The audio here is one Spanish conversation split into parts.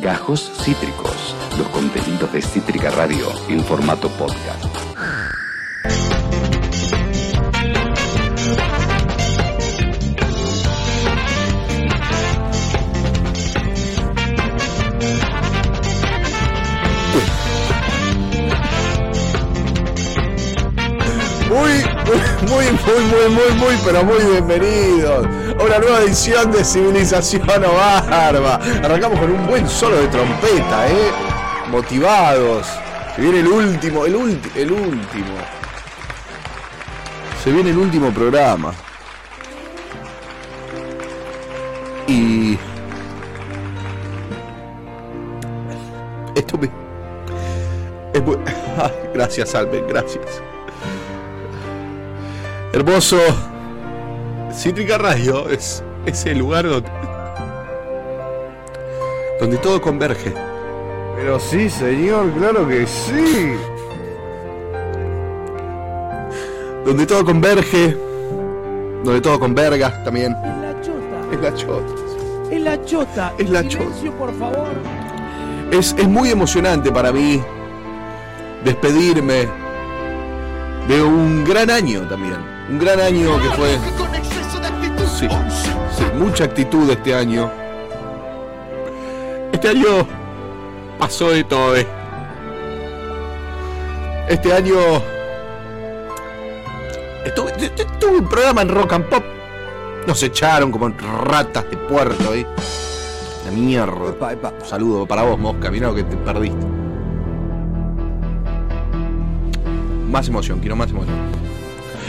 Gajos Cítricos, los contenidos de Cítrica Radio en formato podcast. Muy, muy, muy, muy, muy, muy, pero muy bienvenidos una nueva edición de Civilización o Barba. Arrancamos con un buen solo de trompeta, ¿eh? Motivados. Se viene el último, el el último. Se viene el último programa. Y... Esto me... es muy- gracias, Alben, gracias. Hermoso. Cítrica Radio es, es el lugar donde, donde todo converge. Pero sí, señor, claro que sí. Donde todo converge. Donde todo converga también. Es la chota. Es la chota. Es la chota. Es la Silencio, por favor. Es, es muy emocionante para mí despedirme de un gran año también. Un gran año que fue. Sí, sí, mucha actitud este año. Este año pasó de todo. eh. Este año estuve, tu- tu- tuve un programa en Rock and Pop. Nos echaron como ratas de puerto ahí. La mierda. Un saludo para vos, Mosca. Mirá lo que te perdiste. Más emoción, quiero más emoción.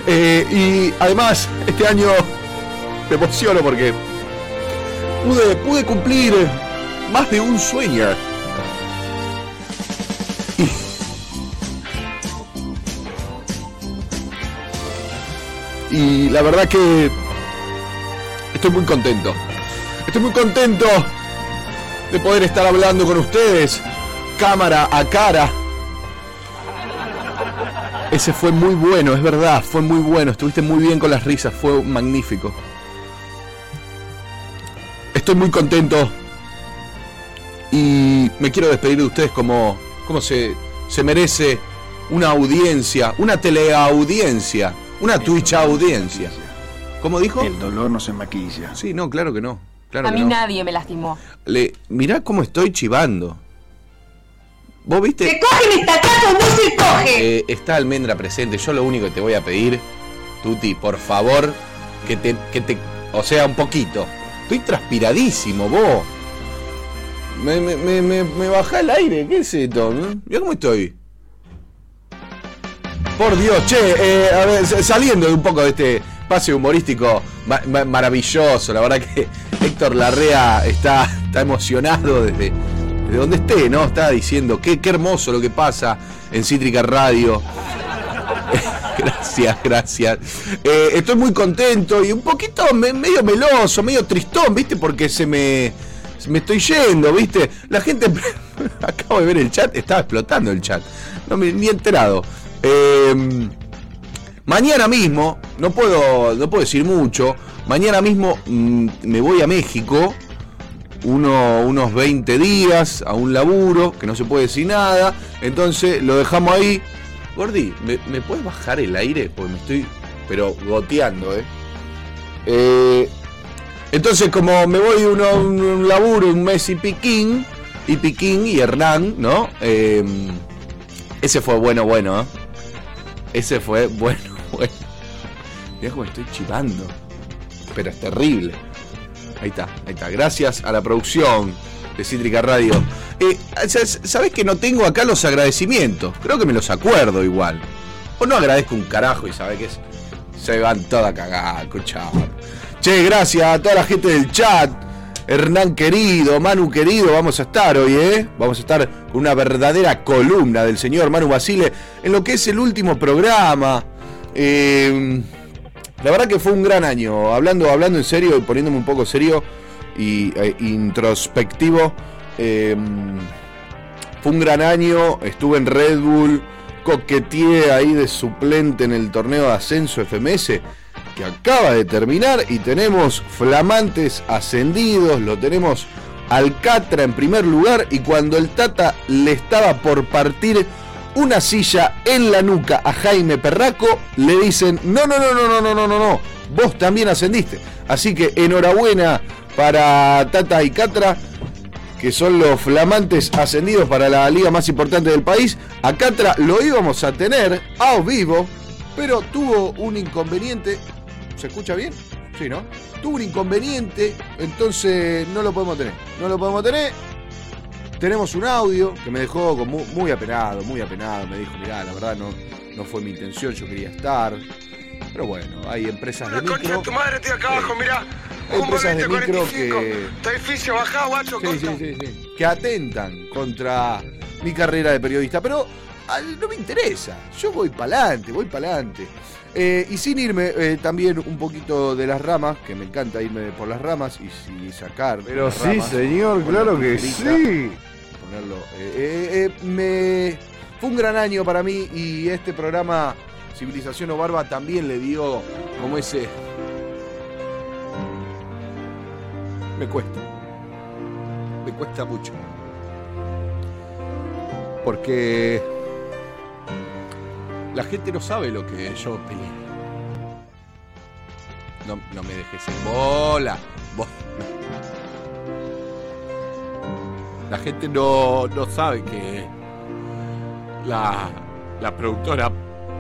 Eh, y además, este año me emociono porque pude, cumplir más de un sueño. Y la verdad que estoy muy contento. Estoy muy contento de poder estar hablando con ustedes, cámara a cara. Ese fue muy bueno, es verdad, fue muy bueno. Estuviste muy bien con las risas, fue magnífico. Estoy muy contento y me quiero despedir de ustedes como, como se, se merece una audiencia, una teleaudiencia, una Twitch audiencia. ¿Cómo dijo? El dolor no se maquilla. Sí, no, claro que no. Claro A que mí no. nadie me lastimó. Le, mirá cómo estoy chivando. ¿Vos viste? Se coge en esta casa o no se coge. Eh, está Almendra presente. Yo lo único que te voy a pedir, Tuti, por favor, que te, que te. O sea, un poquito. Estoy transpiradísimo, vos. Me, me, me, me, me bajá el aire, ¿qué es esto? Mirá cómo estoy. Por Dios, che, eh, a ver, saliendo de un poco de este pase humorístico ma- ma- maravilloso, la verdad que Héctor Larrea está, está emocionado desde, desde donde esté, ¿no? Está diciendo qué, qué hermoso lo que pasa en Cítrica Radio. Gracias, gracias. Eh, estoy muy contento y un poquito me- medio meloso, medio tristón, ¿viste? Porque se me, me estoy yendo, ¿viste? La gente, acabo de ver el chat, estaba explotando el chat. No me ni enterado. Eh, mañana mismo, no puedo, no puedo decir mucho, mañana mismo mm, me voy a México. Uno, unos 20 días a un laburo, que no se puede decir nada. Entonces lo dejamos ahí. Gordi, ¿me, puedes bajar el aire? Porque me estoy, pero goteando, ¿eh? Eh, entonces, como me voy uno, a un, laburo, un mes y piquín, y piquín y Hernán, ¿no? Eh, ese fue bueno, bueno, ¿eh? Ese fue bueno, bueno. Mirá cómo estoy chivando. Pero es terrible. Ahí está, ahí está. Gracias a la producción Cítrica Radio. Eh, ¿sabes- ¿Sabes que no tengo acá los agradecimientos? Creo que me los acuerdo igual. O no agradezco un carajo y sabe que es- se van toda a cagar. Che, gracias a toda la gente del chat. Hernán querido, Manu querido, vamos a estar hoy, ¿eh? Vamos a estar con una verdadera columna del señor Manu Basile en lo que es el último programa. Eh, la verdad que fue un gran año, hablando, hablando en serio y poniéndome un poco serio y eh, introspectivo. eh, fue un gran año, estuve en Red Bull, coqueteé ahí de suplente en el torneo de ascenso FMS que acaba de terminar y tenemos flamantes ascendidos, lo tenemos al Catra en primer lugar y cuando el Tata le estaba por partir una silla en la nuca a Jaime Perraco, le dicen, no, no, no, no, no, no, no, no, no, vos también ascendiste. Así que enhorabuena para Tata y Catra, que son los flamantes ascendidos para la liga más importante del país. A Catra lo íbamos a tener a vivo, pero tuvo un inconveniente. ¿Se escucha bien? Sí, ¿no? Tuvo un inconveniente, entonces no lo podemos tener. No lo podemos tener. Tenemos un audio que me dejó muy, apenado, muy apenado. Me dijo, mirá, la verdad no, no fue mi intención, yo quería estar. Pero bueno, hay empresas de micro. tu madre, estoy acá abajo, mirá. Hay empresas de micro que. Está difícil, bajá, guacho, Sí, sí, sí, sí. Que atentan contra mi carrera de periodista. Pero ay, no me interesa. Yo voy para adelante, voy para adelante. Eh, y sin irme eh, también un poquito de las ramas, que me encanta irme por las ramas y, si sacar. Pero las sí, ramas, señor, claro que sí. Ponerlo. eh, eh, eh, me fue un gran año para mí y este programa Civilización o Barba también le dio como ese. Me cuesta. Me cuesta mucho. Porque la gente no sabe lo que yo peleé. No, no me dejes en bola. La gente no, no sabe que la, la productora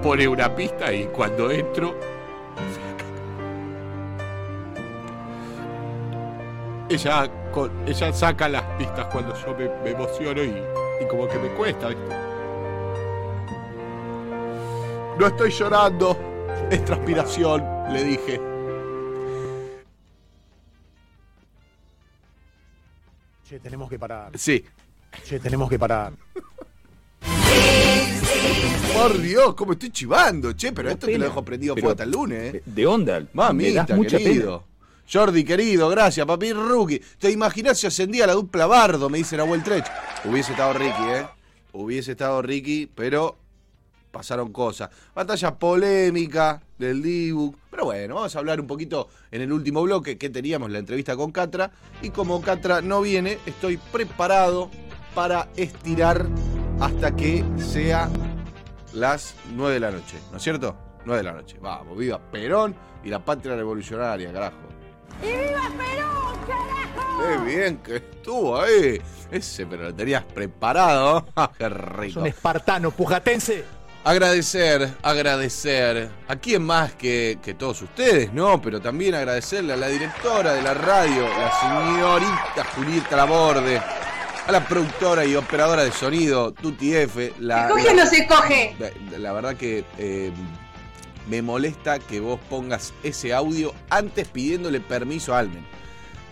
pone una pista y cuando entro. Ella, con- ella saca las pistas cuando yo me, me emociono y, y como que me cuesta, ¿viste? No estoy llorando, es transpiración, le dije. Che, tenemos que parar. Sí. Che, tenemos que parar. Por Dios, cómo estoy chivando, che, pero esto te lo pena. dejo prendido Pero- hasta el lunes, ¿eh? De onda. Mamita, querido. Jordi, querido, gracias, papi Rookie. ¿Te imaginas si ascendía la dupla Bardo? Me dice Nahuel Trech. Hubiese estado Ricky, ¿eh? Hubiese estado Ricky, pero pasaron cosas. Batalla polémica del Dibu. Pero bueno, vamos a hablar un poquito en el último bloque que teníamos la entrevista con Catra. Y como Catra no viene, estoy preparado para estirar hasta que sea las 9 de la noche. ¿No es cierto? 9 de la noche. Vamos, viva Perón y la patria revolucionaria, carajo. ¡Y viva Perón, carajo! Qué bien que estuvo ahí. Ese, pero lo tenías preparado. Qué Es rico. un espartano pujatense. Agradecer, agradecer. ¿A quién más que, que todos ustedes, no? Pero también agradecerle a la directora de la radio, la señorita Julieta Laborde. A la productora y operadora de sonido, Tuti F. La, ¿Se coge o no se coge? la, la verdad que eh, me molesta que vos pongas ese audio antes pidiéndole permiso a Almen.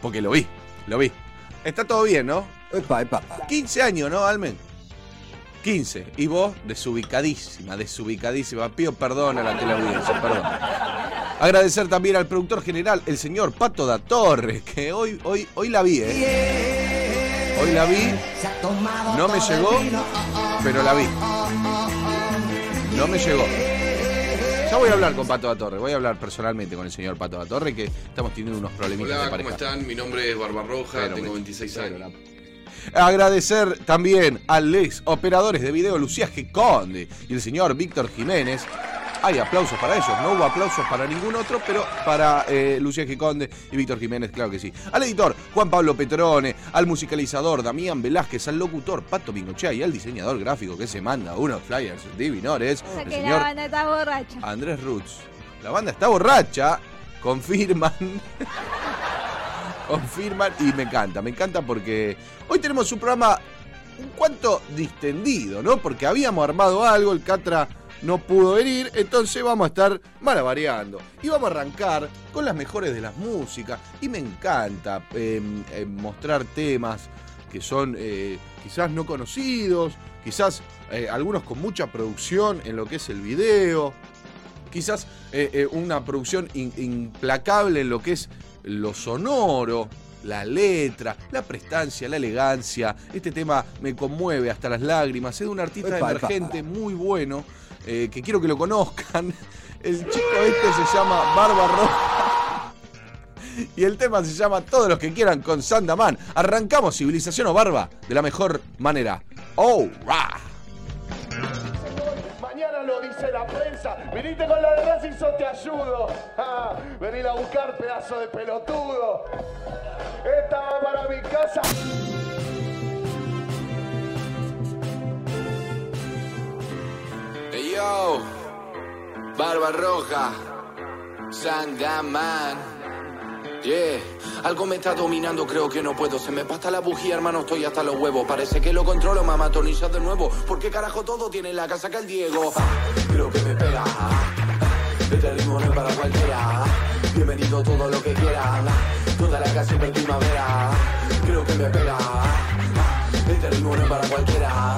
Porque lo vi, lo vi. Está todo bien, ¿no? Epa, epa. 15 años, ¿no, Almen? 15. Y vos, desubicadísima, desubicadísima. Pido perdón a la teleaudiencia, perdón. Agradecer también al productor general, el señor Pato da Torre, que hoy, hoy, hoy la vi, ¿eh? Hoy la vi. No me llegó, pero la vi. No me llegó. Ya voy a hablar con Pato da Torre, voy a hablar personalmente con el señor Pato da Torre, que estamos teniendo unos problemitas de Hola, pareja. ¿cómo están? Mi nombre es Barbarroja, Pero tengo me- 26 pero años. la- Agradecer también a los operadores de video Lucía G. Conde y el señor Víctor Jiménez. Hay aplausos para ellos, no hubo aplausos para ningún otro, pero para eh, Lucía G. Conde y Víctor Jiménez, claro que sí. Al editor Juan Pablo Petrone, al musicalizador Damián Velázquez, al locutor Pato Pingochea y al diseñador gráfico que se manda unos flyers divinores, O sea el que la señor banda está borracha. Andrés Roots. La banda está borracha, confirman. confirman y me encanta, me encanta porque hoy tenemos un programa un cuanto distendido, ¿no? Porque habíamos armado algo, el Catra no pudo venir, entonces vamos a estar malavariando. Y vamos a arrancar con las mejores de las músicas. Y me encanta eh, eh, mostrar temas que son eh, quizás no conocidos, quizás eh, algunos con mucha producción en lo que es el video, quizás eh, una producción in- implacable en lo que es lo sonoro, la letra, la prestancia, la elegancia. Este tema me conmueve hasta las lágrimas. Es de un artista Epa, epa. emergente muy bueno, eh, que quiero que lo conozcan. El chico este se llama Barba Roja. Y el tema se llama Todos los que quieran con Sandaman. Arrancamos Civilización o Barba de la mejor manera. ¡Oh! ¡Rah! Mañana lo dice la prensa. Viniste con la de Racing, yo te ayudo. Ah, venir a buscar pedazo de pelotudo. Esta va para mi casa. Yo, Barba Roja, Sandaman. Yeah, algo me está dominando, creo que no puedo. Se me pasa la bujía, hermano, estoy hasta los huevos. Parece que lo controlo, mamá, atonizado de nuevo. ¿Por qué carajo todo tiene en la casa que el Diego? Creo que me pega. Este ritmo no es para cualquiera. Bienvenido todo lo que quieran. Toda la casa en primavera. Creo que me pega. No es para cualquiera.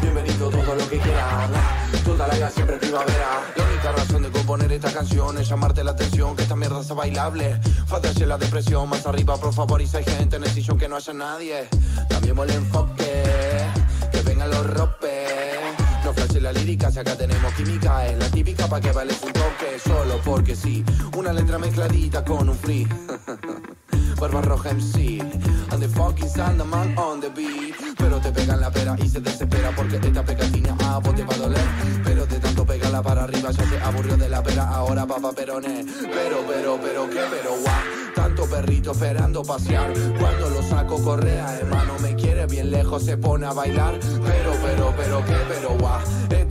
Bienvenido todo lo que quieran. Toda la vida siempre primavera. La única razón de componer esta canción es llamarte la atención. Que esta mierda está bailable. Fácese la depresión. Más arriba, por favor. Y si hay gente en el sillón que no haya nadie. Cambiemos el enfoque. Que vengan los ropes. La lírica, si acá tenemos química Es la típica pa' que vales un toque Solo porque sí, una letra mezcladita con un free. Barba roja MC And the fucking Sandaman on the beat. Pero te pegan la pera y se desespera Porque esta pegatina a vos te va a doler. Pero de tanto pegarla para arriba ya se aburrió de la pera. Ahora papá peroné Pero, pero, pero, ¿qué? Pero guau. Tanto perrito esperando pasear. Cuando lo saco correa, hermano me quiere bien lejos Se pone a bailar, pero, pero, pero, ¿qué? Pero guau,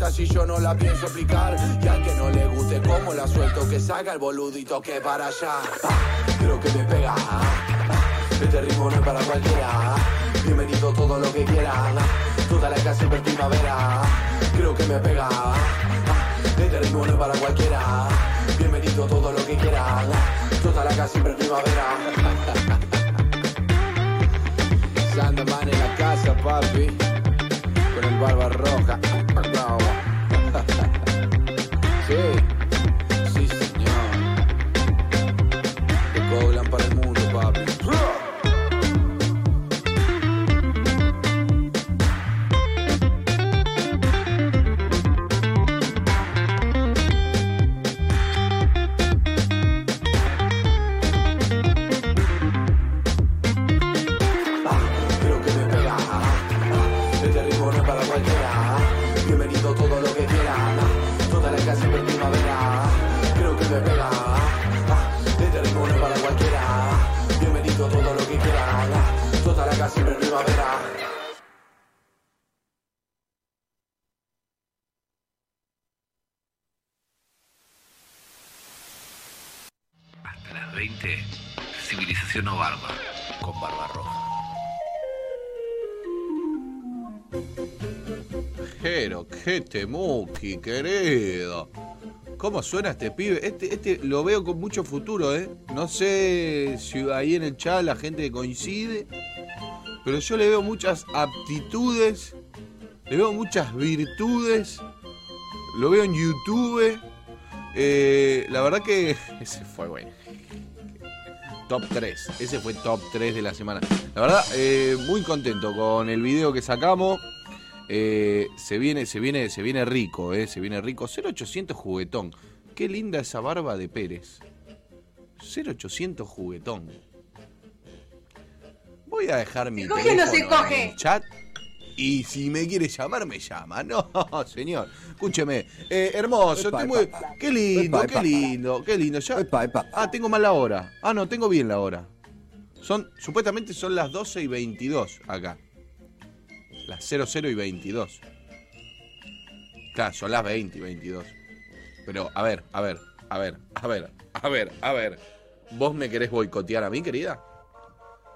si yo no la pienso explicar. Y al que no le guste cómo la suelto Que salga el boludito que para allá. Ah, Creo que me pega. Este ritmo no es para cualquiera. Bienvenido todo lo que quieran Toda la casa siempre primavera. Creo que me pega. Este ritmo no es para cualquiera. Bienvenido todo lo que quieran Toda la casa siempre primavera. Sandaman en la casa, papi Con el barba roja Pero qué temuki, querido. ¿Cómo suena este pibe? Este, este lo veo con mucho futuro, ¿eh? No sé si ahí en el chat la gente coincide, pero yo le veo muchas aptitudes, le veo muchas virtudes, lo veo en YouTube. Eh, la verdad que ese fue bueno. Top 3, ese fue top 3 de la semana. La verdad, eh, muy contento con el video que sacamos. Eh, se viene, se viene, se viene rico, eh, se viene rico. 0800 juguetón. Qué linda esa barba de Pérez. 0800 juguetón. Voy a dejar mi ¿Se coge o no se en coge? el chat. Y si me quiere llamar, me llama. No, señor. Escúcheme. Eh, hermoso, Epa, epa. Qué lindo, Epa, qué epa. lindo, qué lindo. Ya... Epa, epa. Ah, tengo mal la hora. Ah, no, tengo bien la hora. Son, supuestamente son las 12 y 22 acá. Las 00 y 22. Claro, son las 20 y 22. Pero, a ver, a ver, a ver, a ver, a ver, a ver. ¿Vos me querés boicotear a mí, querida?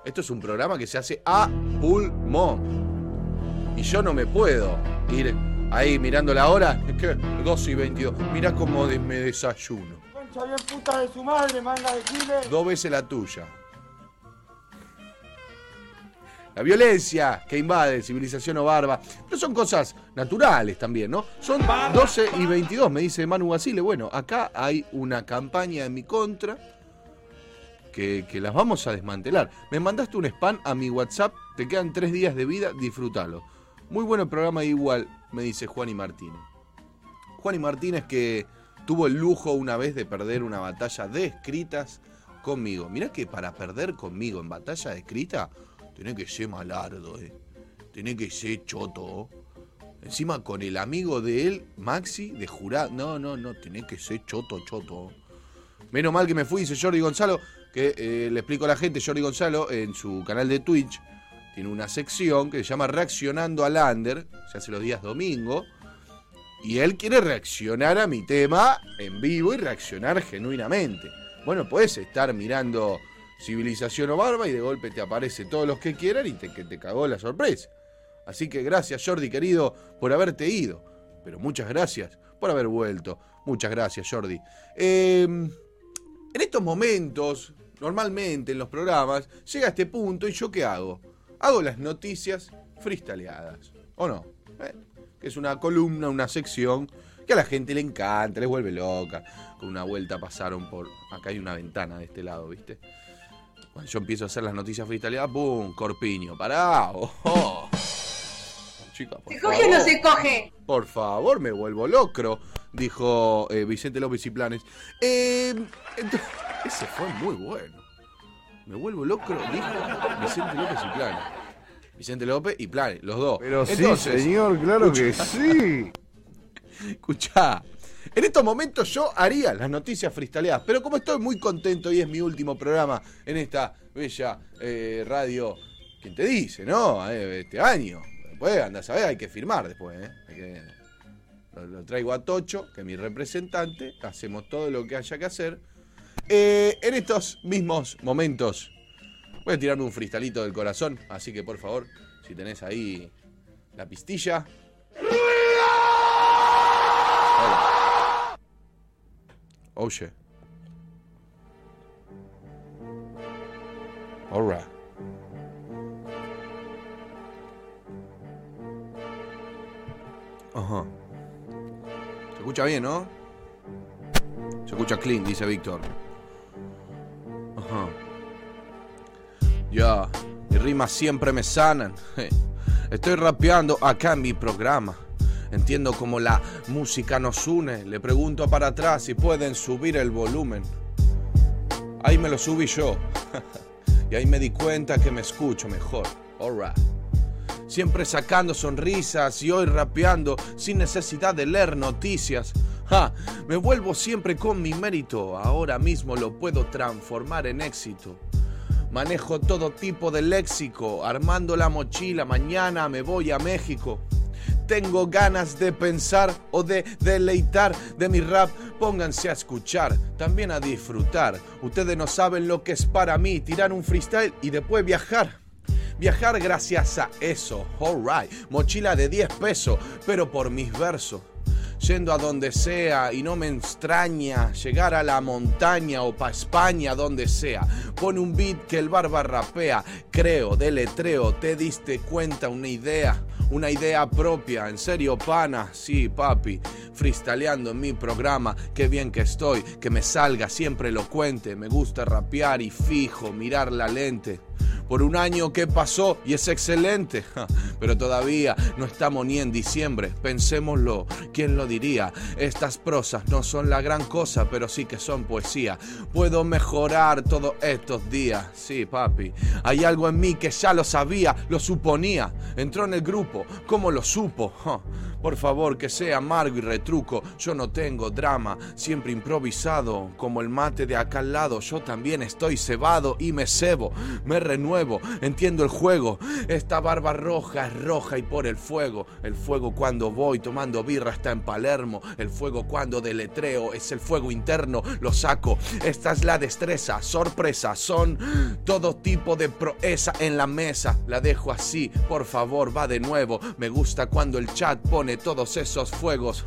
Esto es un programa que se hace a pulmón. Y yo no me puedo ir ahí mirando la hora. Es que 12 y 22. Mirá cómo de- me desayuno. Concha bien puta de su madre, manga de giles. Dos veces la tuya. La violencia que invade civilización o barba. Pero son cosas naturales también, ¿no? Son 12 y 22, me dice Manu Basile. Bueno, acá hay una campaña en mi contra que, las vamos a desmantelar. Me mandaste un spam a mi WhatsApp, te quedan tres días de vida, disfrútalo. Muy bueno el programa igual, me dice Juan y Martínez. Juan y Martínez que tuvo el lujo una vez de perder una batalla de escritas conmigo. Mirá que para perder conmigo en batalla escrita, tenés que ser malardo, eh. Tenés que ser choto. Encima con el amigo de él, Maxi, de jurado. No, no, no, tenés que ser choto, choto. Menos mal que me fui, dice Jordi Gonzalo, que eh, le explico a la gente, Jordi Gonzalo, en su canal de Twitch, tiene una sección que se llama Reaccionando al Under, se hace los días domingo, y él quiere reaccionar a mi tema en vivo y reaccionar genuinamente. Bueno, puedes estar mirando Civilización o Barba y de golpe te aparece todos los que quieran y te, que te cagó la sorpresa. Así que gracias Jordi querido por haberte ido. Pero muchas gracias por haber vuelto. Muchas gracias Jordi. Eh, en estos momentos, normalmente en los programas, llega este punto y yo qué hago? Hago las noticias freestyleadas. ¿O no? Eh, que es una columna, una sección que a la gente le encanta, les vuelve loca. Con una vuelta pasaron por... Acá hay una ventana de este lado, ¿viste? Cuando yo empiezo a hacer las noticias freestyleadas, ¡pum! Corpiño, pará. Oh, oh. Chica, por ¿Se coge o no favor. se coge? Por favor, me vuelvo locro, dijo eh, Vicente López y Planes. Eh, ese fue muy bueno. Me vuelvo locro, dijo Vicente López y Planes. Vicente López y Planes, los dos. Pero sí, señor, claro que sí. Escuchá, en estos momentos yo haría las noticias freestyleadas, pero como estoy muy contento y es mi último programa en esta bella eh, radio, ¿quién te dice, no? Eh, este año. Después, anda a saber, hay que firmar después, ¿eh? Lo, traigo a Tocho, que es mi representante, hacemos todo lo que haya que hacer. Eh, en estos mismos momentos, voy a tirarme un freestylito del corazón, así que por favor, si tenés ahí la pistilla. Oye. Alright. Ajá. Se escucha bien, ¿no? Se escucha clean, dice Víctor. Ajá. Ya, mis rimas siempre me sanan. Estoy rapeando acá mi programa. Entiendo cómo la música nos une. Le pregunto para atrás si pueden subir el volumen. Ahí me lo subí yo. y ahí me di cuenta que me escucho mejor. Alright. Siempre sacando sonrisas y hoy rapeando sin necesidad de leer noticias. Ja, me vuelvo siempre con mi mérito. Ahora mismo lo puedo transformar en éxito. Manejo todo tipo de léxico, armando la mochila, mañana me voy a México. Tengo ganas de pensar o de deleitar de mi rap, pónganse a escuchar, también a disfrutar. Ustedes no saben lo que es para mí, tirar un freestyle y después viajar. Viajar gracias a eso, alright. Mochila de 10 pesos, pero por mis versos. Yendo a donde sea y no me extraña llegar a la montaña o pa' España, donde sea. Pone un beat que el barba rapea. Creo, deletreo, te diste cuenta una idea. Una idea propia, en serio, pana, sí, papi, freestyleando en mi programa, qué bien que estoy, que me salga siempre elocuente, me gusta rapear y fijo, mirar la lente por un año que pasó y es excelente. Pero todavía no estamos ni en diciembre. Pensémoslo, ¿quién lo diría? Estas prosas no son la gran cosa, pero sí que son poesía. Puedo mejorar todos estos días. Sí, papi. Hay algo en mí que ya lo sabía, lo suponía. Entró en el grupo, ¿cómo lo supo? Por favor, que sea amargo y retruco. Yo no tengo drama, siempre improvisado. Como el mate de acá al lado, yo también estoy cebado y me cebo. Me renuevo, entiendo el juego. Esta barba roja es roja y por el fuego. El fuego cuando voy tomando birra está en Palermo. El fuego cuando deletreo es el fuego interno. Lo saco. Esta es la destreza, sorpresa. Son todo tipo de proeza en la mesa. La dejo así, por favor, va de nuevo. Me gusta cuando el chat pone todos esos fuegos.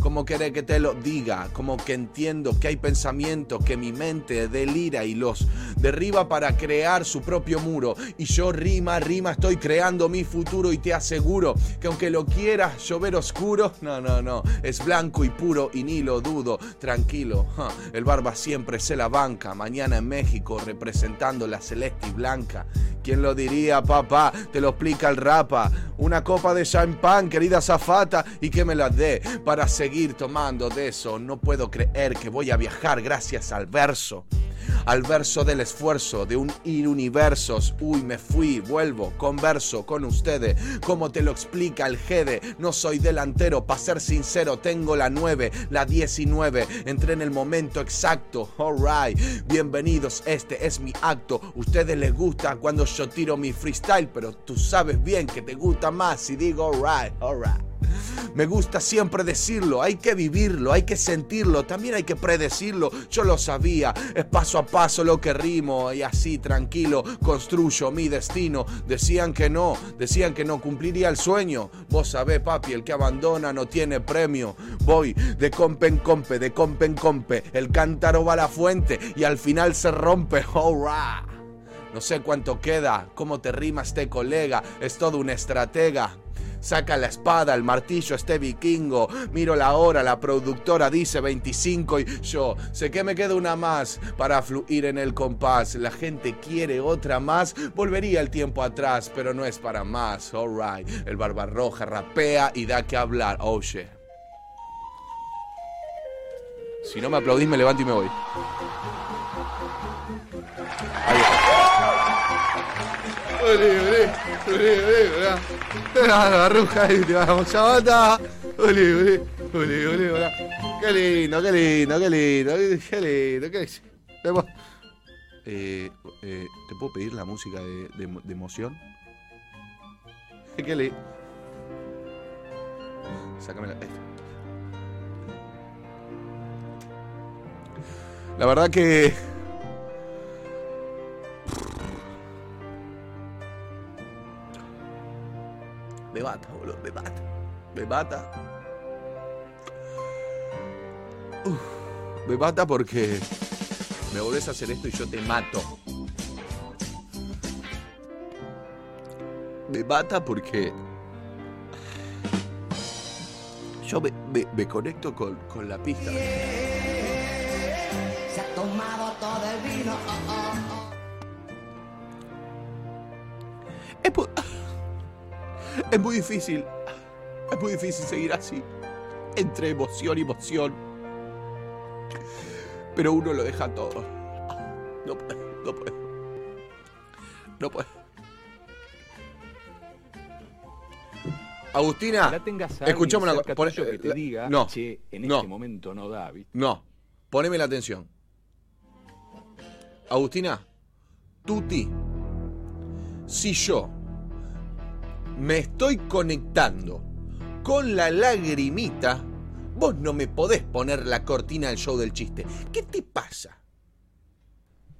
Como querés que te lo diga, como que entiendo que hay pensamiento que mi mente delira y los derriba para crear su propio muro. Y yo rima, rima, estoy creando mi futuro y te aseguro que aunque lo quieras llover oscuro, no, no, no, es blanco y puro y ni lo dudo. Tranquilo, el barba siempre se la banca. Mañana en México representando la celeste y blanca. ¿Quién lo diría, papá? Te lo explica el rapa. Una copa de champán, querida y que me la dé para seguir tomando de eso. No puedo creer que voy a viajar gracias al verso. Al verso del esfuerzo de un ir universos. Uy, me fui, vuelvo, converso con ustedes. Como te lo explica el Gede, no soy delantero, para ser sincero, tengo la 9, la 19. Entré en el momento exacto, alright. Bienvenidos, este es mi acto. Ustedes les gusta cuando yo tiro mi freestyle, pero tú sabes bien que te gusta más si digo alright, alright. Me gusta siempre decirlo, hay que vivirlo, hay que sentirlo, también hay que predecirlo. Yo lo sabía, es paso a paso lo que rimo y así tranquilo construyo mi destino. Decían que no, decían que no cumpliría el sueño. Vos sabés, papi, el que abandona no tiene premio. Voy de compe en compe, de compe en compe. El cántaro va a la fuente y al final se rompe. Alright. No sé cuánto queda, cómo te rima este colega, es todo un estratega. Saca la espada, el martillo, este vikingo. Miro la hora, la productora dice 25 y yo sé que me queda una más para fluir en el compás. La gente quiere otra más, volvería el tiempo atrás, pero no es para más. Alright, el barbarroja rapea y da que hablar. Shit. Si no me aplaudís, me levanto y me voy. Olé, olé, olé, olé, olé. Te la barruja y te vamos, chavata. Olé, olé, olé, olé, olé. Qué lindo, qué lindo, qué lindo, qué lindo, qué lindo. Eh, eh, ¿Te puedo pedir la música de, de, de emoción? Qué lindo. Sácame la. La verdad que. Me mata, boludo, me mata. Me mata. Uf, me mata porque me volvés a hacer esto y yo te mato. Me mata porque yo me, me- me conecto con, con la pista. Se ha tomado todo el vino. Es muy, es muy difícil. Es muy difícil seguir así. Entre emoción y emoción. Pero uno lo deja todo. No puede, no puede. No puede. Agustina, Ojalá tengas a alguien escuchame una cosa. tuyo que te diga, no, che, en no. este momento no da, ¿viste? No, poneme la atención. Agustina, Tuti, si yo me estoy conectando con la lagrimita, vos no me podés poner la cortina del show del chiste. ¿Qué te pasa?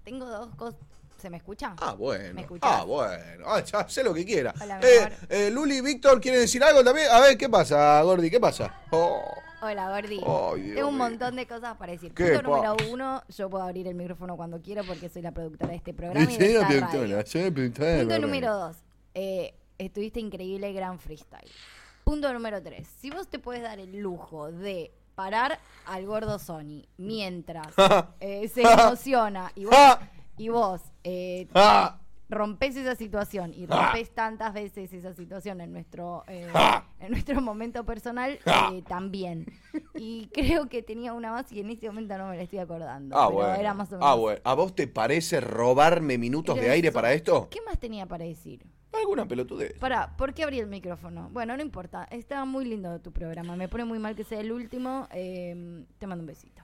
Tengo dos cosas. ¿Se me escucha? Ah, bueno. Ah, bueno. Ah, ya sé lo que quiera. Hola, Eh, eh, Luli y Víctor quieren decir algo también. A ver, ¿qué pasa, Gordi? ¿Qué pasa? Oh. Hola, Gordi. Tengo un montón de cosas para decir. ¿Qué Punto número uno, yo puedo abrir el micrófono cuando quiero porque soy la productora de este programa y de esta radio. Punto número dos, eh, estuviste increíble, gran freestyle. Punto número tres, si vos te puedes dar el lujo de parar al gordo Sony mientras eh, se emociona y vos, y vos eh, rompes esa situación y rompes tantas veces esa situación en nuestro eh, en nuestro momento personal también y creo que tenía una más y en este momento no me la estoy acordando Ah, pero bueno. era más o menos Ah, bueno. ¿A vos te parece robarme minutos Pero de aire eso- para esto? ¿qué más tenía para decir? Alguna pelotudez. Pará, ¿por qué abrí el micrófono? Bueno, no importa. Está muy lindo tu programa. Me pone muy mal que sea el último. Eh, te mando un besito.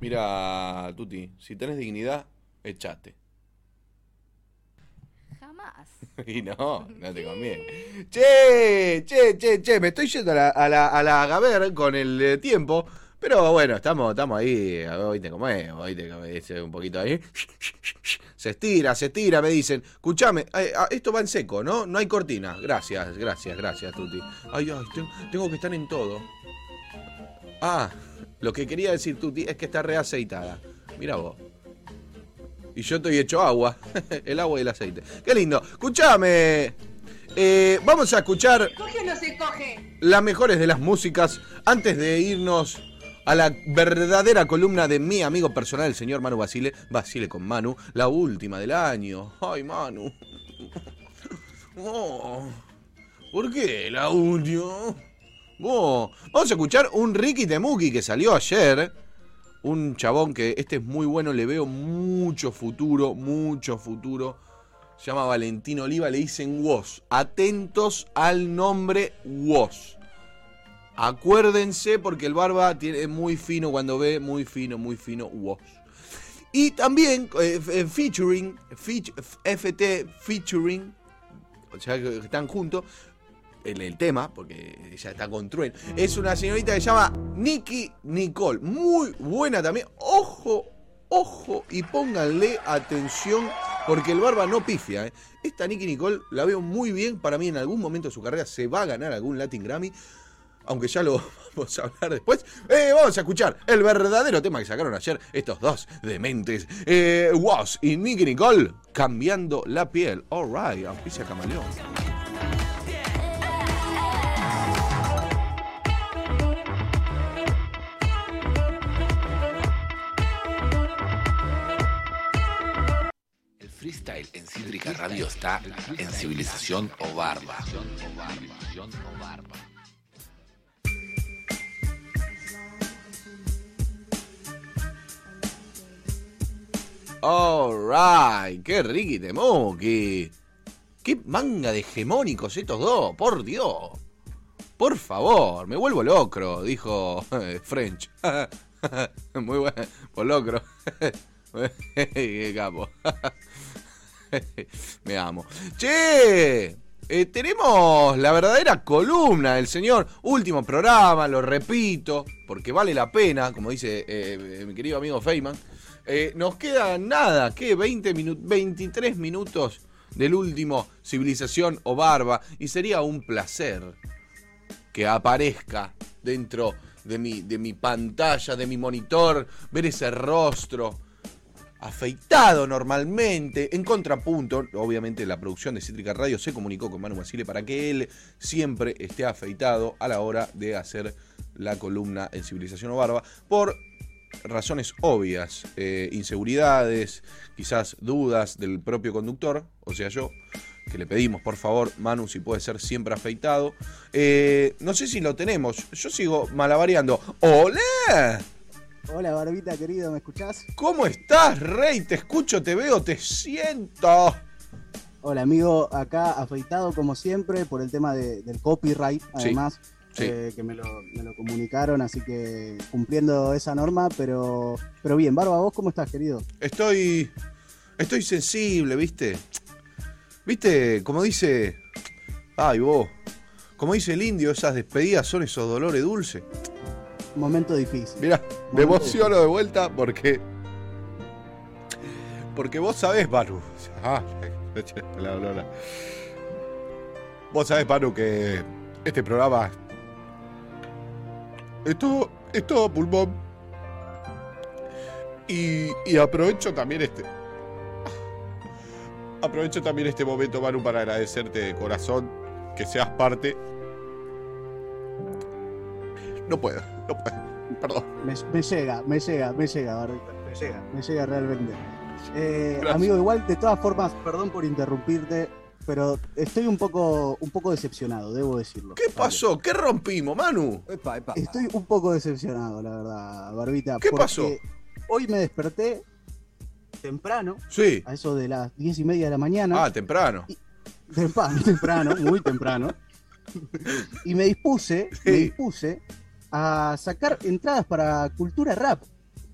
Mira, Tuti, si tenés dignidad, echate. Jamás. Y no, no te conviene. Che, che, che, che, me estoy yendo a la, a la, a la Gaber con el eh, tiempo. Pero bueno, estamos, estamos ahí, oíste cómo es, oíste cómo es, un poquito ahí. Se estira, se estira, me dicen. Escuchame, eh, ah, esto va en seco, ¿no? No hay cortina. Gracias, gracias, gracias, Tuti. Ay, ay, tengo, tengo que estar en todo. Ah, lo que quería decir, Tuti, es que está reaceitada. Mira vos. Y yo estoy hecho agua. el agua y el aceite. Qué lindo. Escuchame. Eh, vamos a escuchar ¿Coge o no se coge? las mejores de las músicas antes de irnos a la verdadera columna de mi amigo personal, el señor Manu Basile. Basile con Manu, la última del año. Ay, Manu. Oh, ¿Por qué la última? Oh, vamos a escuchar un Ricky Temuki que salió ayer. Un chabón que este es muy bueno, le veo mucho futuro, mucho futuro. Se llama Valentín Oliva, le dicen Woz. Atentos al nombre Woz. Acuérdense porque el barba tiene, muy fino cuando ve, muy fino, muy fino. Y también eh, eh, featuring, feat- FT featuring, o sea que están juntos, el, el tema, porque ella está con es una señorita que se llama Nicky Nicole. Muy buena también. Ojo, ojo y pónganle atención porque el barba no pifia. ¿eh? Esta Nicky Nicole la veo muy bien. Para mí en algún momento de su carrera se va a ganar algún Latin Grammy. Aunque ya lo vamos a hablar después. Eh, vamos a escuchar el verdadero tema que sacaron ayer estos dos dementes. Eh, Woz y Nicky Nicole cambiando la piel. Alright, auspicia Camaleón. El freestyle en Cítrica Radio está en Civilización o Barba. Alright, qué Ricky Temuki. Qué manga de hegemónicos estos dos, por Dios. Por favor, me vuelvo locro, dijo eh, French. Muy bueno, por locro. Qué capo. Me amo. Che, eh, tenemos la verdadera columna del señor. Último programa, lo repito, porque vale la pena, como dice eh, mi querido amigo Feynman. Eh, nos queda nada, ¿qué? 20 minutos, 23 minutos del último Civilización o Barba. Y sería un placer que aparezca dentro de mi, de mi pantalla, de mi monitor, ver ese rostro afeitado normalmente, en contrapunto, obviamente la producción de Cítrica Radio se comunicó con Manu Basile para que él siempre esté afeitado a la hora de hacer la columna en Civilización o Barba, por razones obvias, eh, inseguridades, quizás dudas del propio conductor, o sea yo, que le pedimos por favor, Manu, si puede ser siempre afeitado. Eh, no sé si lo tenemos, yo sigo malabareando. ¡Hola! Hola, Barbita querido, ¿me escuchás? ¿Cómo estás, Rey? Te escucho, te veo, te siento. Hola, amigo, acá afeitado como siempre por el tema de- del copyright, además, sí. Eh, que me lo, me lo comunicaron, así que cumpliendo esa norma, pero, pero bien. Barba, ¿vos cómo estás, querido? Estoy. Estoy sensible, ¿viste? ¿Viste? Como dice. Ay, vos. Como dice el indio, esas despedidas son esos dolores dulces. Momento difícil. Mirá, me de vuelta porque. Porque vos sabés, Manu. Ah, la Lola. Vos sabés, Manu, que este programa. Es todo, es todo pulmón. Y, y aprovecho también este. Aprovecho también este momento, Manu, para agradecerte de corazón que seas parte. No puedo, no puedo. Perdón. Me, me llega, me llega, me llega, Barbita, me llega, me llega realmente. Eh, amigo, igual, de todas formas, perdón por interrumpirte, pero estoy un poco, un poco decepcionado, debo decirlo. ¿Qué pasó? ¿Qué rompimos, Manu? Estoy un poco decepcionado, la verdad, Barbita. ¿Qué porque pasó? Hoy me desperté temprano, Sí. a eso de las diez y media de la mañana. Ah, temprano. Temprano, temprano, muy temprano. Y me dispuse, me dispuse a sacar entradas para Cultura Rap,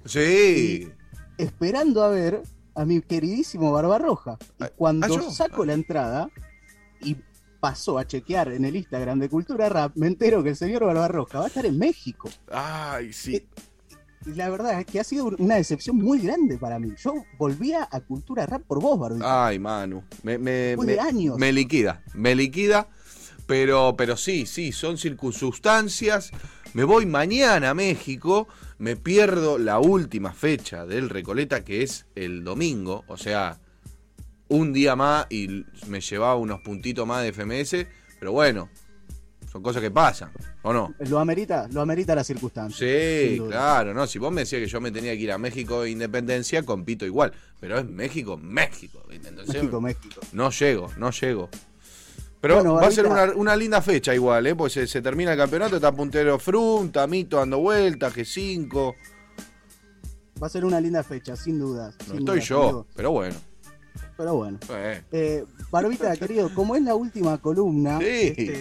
Sí. esperando a ver a mi queridísimo Barbarroja. Y cuando ah, saco la entrada y pasó a chequear en el Instagram de Cultura Rap, me entero que el señor Barbarroja va a estar en México. Ay, sí. Y la verdad es que ha sido una decepción muy grande para mí. Yo volvía a Cultura Rap por vos, Barbita. Ay, Manu. Me, me, me- años. me liquida. Me liquida. Pero, pero sí, sí, son circunstancias. Me voy mañana a México. Me pierdo la última fecha del Recoleta, que es el domingo. O sea, un día más y me llevaba unos puntitos más de FMS. Pero bueno, son cosas que pasan, ¿o no? Lo amerita, lo amerita la circunstancia. Sí, claro, no. Si vos me decías que yo me tenía que ir a México de Independencia, compito igual. Pero es México, México. México, México. No llego, no llego. Pero Bueno, va a ser una, una linda fecha igual, ¿eh? Pues se, se termina el campeonato, está puntero Frum, Tamito dando vueltas, G5. Va a ser una linda fecha, sin dudas. No sin estoy dudas, yo, amigo. pero bueno. Pero bueno. Eh. Eh, Barbita, querido, como es la última columna Sí. de, este,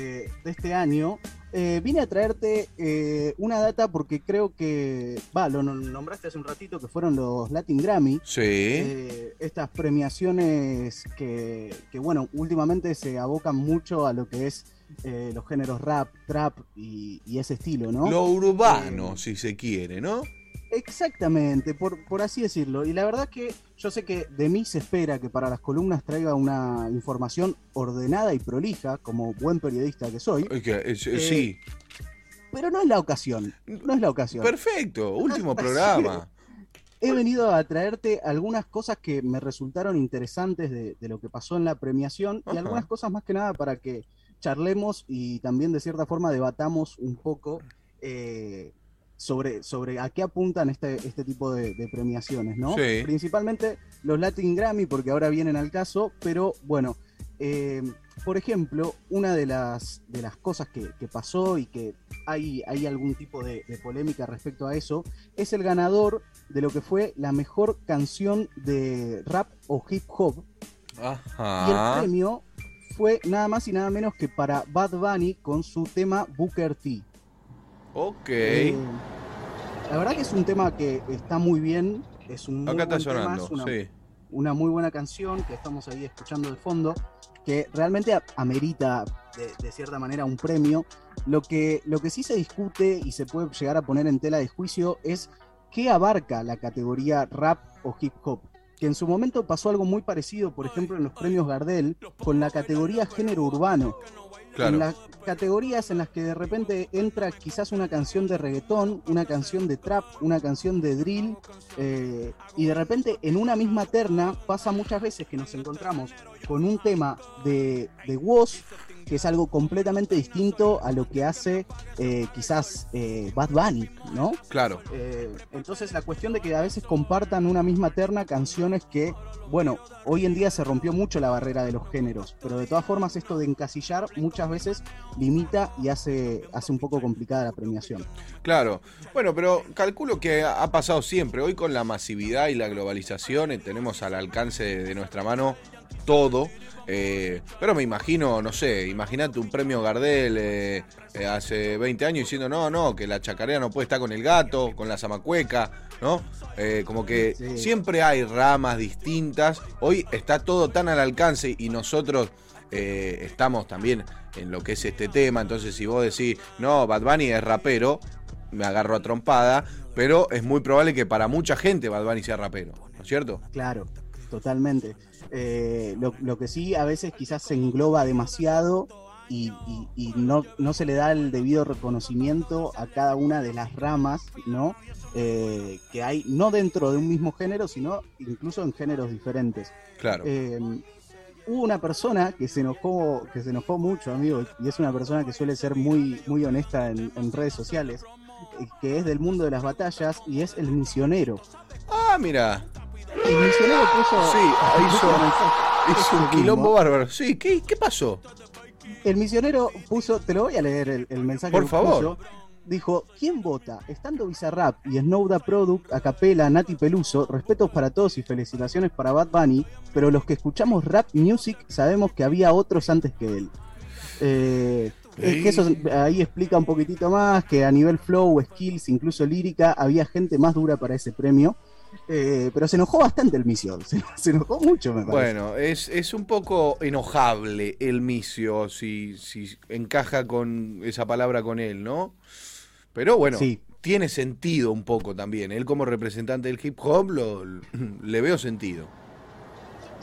de este año, eh, vine a traerte eh, una data porque creo que, va, lo nom- nombraste hace un ratito, que fueron los Latin Grammy. Sí. Eh, estas premiaciones que, que, bueno, últimamente se abocan mucho a lo que es eh, los géneros rap, trap y, y ese estilo, ¿no? Lo Eh, urbano, si se quiere, ¿no? Exactamente, por, por así decirlo. Y la verdad que yo sé que de mí se espera que para las columnas traiga una información ordenada y prolija, como buen periodista que soy. Es es- Eh, sí. Pero no es la ocasión. No es la ocasión. Perfecto, último programa. He venido a traerte algunas cosas que me resultaron interesantes de, de lo que pasó en la premiación y algunas cosas más que nada para que charlemos y también de cierta forma debatamos un poco eh, sobre, sobre a qué apuntan este, este tipo de, de premiaciones, ¿no? Sí. Principalmente los Latin Grammy, porque ahora vienen al caso, pero bueno, eh, por ejemplo, una de las, de las cosas que, que pasó y que hay, hay algún tipo de, de polémica respecto a eso, es el ganador de lo que fue la mejor canción de rap o hip hop. Y el Ajá. premio fue nada más y nada menos que para Bad Bunny con su tema Booker T. Ok. Eh, la verdad que es un tema que está muy bien. Es un muy Acá está buen tema, sonando, es una, sí. una muy buena canción que estamos ahí escuchando de fondo, que realmente amerita de, de cierta manera un premio. Lo que, lo que sí se discute y se puede llegar a poner en tela de juicio es qué abarca la categoría rap o hip hop. Que en su momento pasó algo muy parecido, por ejemplo, en los premios Gardel, con la categoría género urbano. Claro. En las categorías en las que de repente entra quizás una canción de reggaetón, una canción de trap, una canción de drill, eh, y de repente en una misma terna pasa muchas veces que nos encontramos con un tema de, de voz que es algo completamente distinto a lo que hace eh, quizás eh, Bad Bunny, ¿no? Claro. Eh, entonces la cuestión de que a veces compartan una misma terna canciones que, bueno, hoy en día se rompió mucho la barrera de los géneros, pero de todas formas esto de encasillar muchas veces limita y hace, hace un poco complicada la premiación. Claro. Bueno, pero calculo que ha pasado siempre. Hoy con la masividad y la globalización tenemos al alcance de nuestra mano todo. Eh, pero me imagino, no sé, imagínate un premio Gardel eh, eh, hace 20 años diciendo, no, no, que la chacarera no puede estar con el gato, con la zamacueca, ¿no? Como que Sí. siempre hay ramas distintas. Hoy está todo tan al alcance y nosotros estamos también en lo que es este tema. Entonces, si vos decís, no, Bad Bunny es rapero, me agarro a trompada, pero es muy probable que para mucha gente Bad Bunny sea rapero, ¿no es cierto? Claro, totalmente. Eh, lo, lo que sí a veces quizás se engloba demasiado y, y- y no, no se le da el debido reconocimiento a cada una de las ramas, ¿no? Eh, que hay no dentro de un mismo género, sino incluso en géneros diferentes. Claro. Eh, hubo una persona que se enojó, que se enojó mucho, amigo, y es una persona que suele ser muy, muy honesta en, en redes sociales, eh, que es del mundo de las batallas y es el misionero. Ah, mira. El misionero puso. Sí, hizo, hizo Eso un mismo. quilombo bárbaro. Sí, ¿qué, qué pasó? El misionero puso, te lo voy a leer el, el mensaje Por que favor. puso. Dijo, ¿quién vota? Estando Bizarrap y Snowda Product, a capela, Nati Peluso, respetos para todos y felicitaciones para Bad Bunny, pero los que escuchamos rap music sabemos que había otros antes que él. Eh, es que eso ahí explica un poquitito más, que a nivel flow, skills, incluso lírica, había gente más dura para ese premio. Eh, pero se enojó bastante el misio, se, se enojó mucho, me parece. Bueno, es, es un poco enojable el misio si, si encaja con esa palabra con él, ¿no? Pero bueno, Sí. tiene sentido un poco también. Él como representante del hip hop lo, le veo sentido.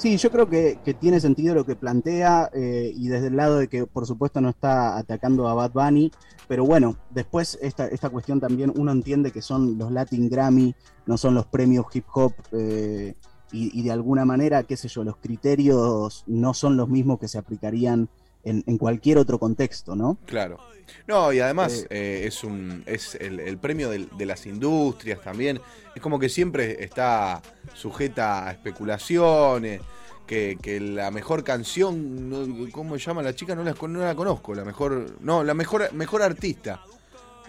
Sí, yo creo que, tiene sentido lo que plantea eh, y desde el lado de que por supuesto no está atacando a Bad Bunny, pero bueno, después esta, esta cuestión también uno entiende que son los Latin Grammy, no son los premios hip hop eh, y, y de alguna manera, qué sé yo, los criterios no son los mismos que se aplicarían en, en cualquier otro contexto, ¿no? Claro. No, y además eh, es un es el, el premio de, las industrias también. Es como que siempre está sujeta a especulaciones. Que, que la mejor canción, no- ¿cómo se llama la chica? No la, no la conozco. La mejor. No, la mejor, mejor artista.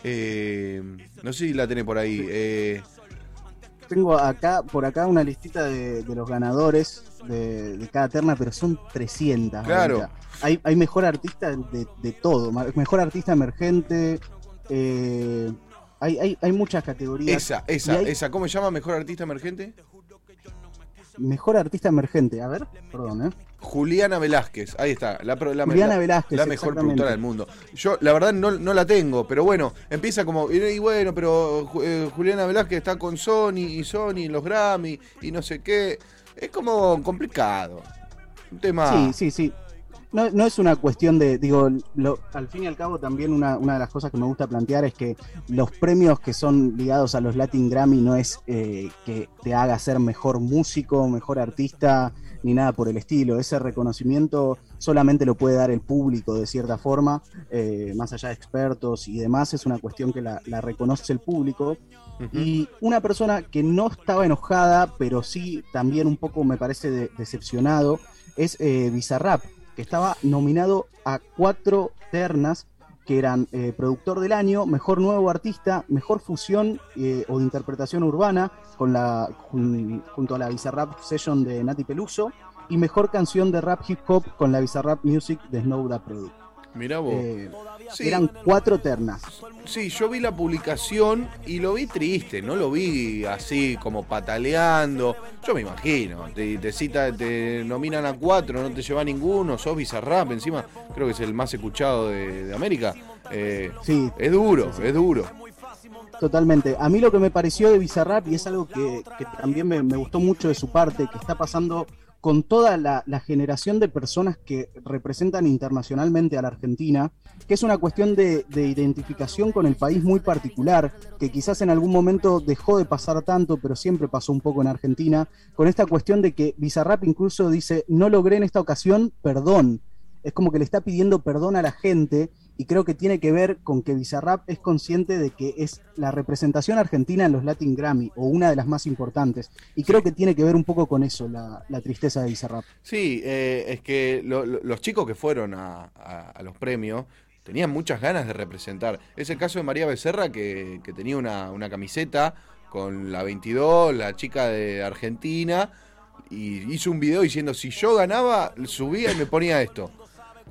Eh, no sé si la tenés por ahí. Eh, tengo acá, por acá una listita de, de los ganadores de, de cada terna, pero son 300. Claro. ahorita. Hay, hay mejor artista de, de todo, mejor artista emergente. eh, hay, hay, hay muchas categorías. Esa, esa, hay esa. ¿Cómo se llama mejor artista emergente? Mejor artista emergente. A ver, perdón, ¿eh? Juliana Velázquez, ahí está, la, la- Juliana la- Velázquez, la mejor productora del mundo. Yo, la verdad, no, no la tengo, pero bueno, empieza como, y, bueno, pero eh, Juliana Velázquez está con Sony y Sony en los Grammy y no sé qué. Es como complicado. Un tema. Sí, sí, sí. No, no es una cuestión de, digo, lo- al fin y al cabo también una, una de las cosas que me gusta plantear es que los premios que son ligados a los Latin Grammy no es eh, que te haga ser mejor músico, mejor artista, ni nada por el estilo. Ese reconocimiento solamente lo puede dar el público de cierta forma, eh, más allá de expertos y demás, es una cuestión que la, la reconoce el público. Y una persona que no estaba enojada, pero sí también un poco me parece de- decepcionado, es eh, Bizarrap, que estaba nominado a cuatro ternas que eran eh, productor del año, mejor nuevo artista, mejor fusión eh, o de interpretación urbana con la, jun- junto a la Bizarrap Session de Nati Peluso y mejor canción de rap hip hop con la Bizarrap Music de Snow Da Product. Mirá vos. Eh, Sí. Eran cuatro ternas. Sí, yo vi la publicación y lo vi triste, no lo vi así como pataleando. Yo me imagino, te, te cita, te nominan a cuatro, no te lleva ninguno, sos Bizarrap, encima creo que es el más escuchado de, de América. Eh, Sí. Es duro, es duro. Totalmente. A mí lo que me pareció de Bizarrap, y es algo que, que también me, me gustó mucho de su parte, que está pasando con toda la, generación de personas que representan internacionalmente a la Argentina, que es una cuestión de, de identificación con el país muy particular, que quizás en algún momento dejó de pasar tanto, pero siempre pasó un poco en Argentina, con esta cuestión de que Bizarrap incluso dice, no logré en esta ocasión, perdón. Es como que le está pidiendo perdón a la gente y creo que tiene que ver con que Bizarrap es consciente de que es la representación argentina en los Latin Grammy o una de las más importantes y creo que tiene que ver un poco con eso la, la tristeza de Bizarrap. Sí, eh, es que lo- lo- los chicos que fueron a, a- a los premios tenían muchas ganas de representar. Es el caso de María Becerra que, que tenía una, una camiseta con la 22, la chica de Argentina, y hizo un video diciendo si yo ganaba, subía y me ponía esto.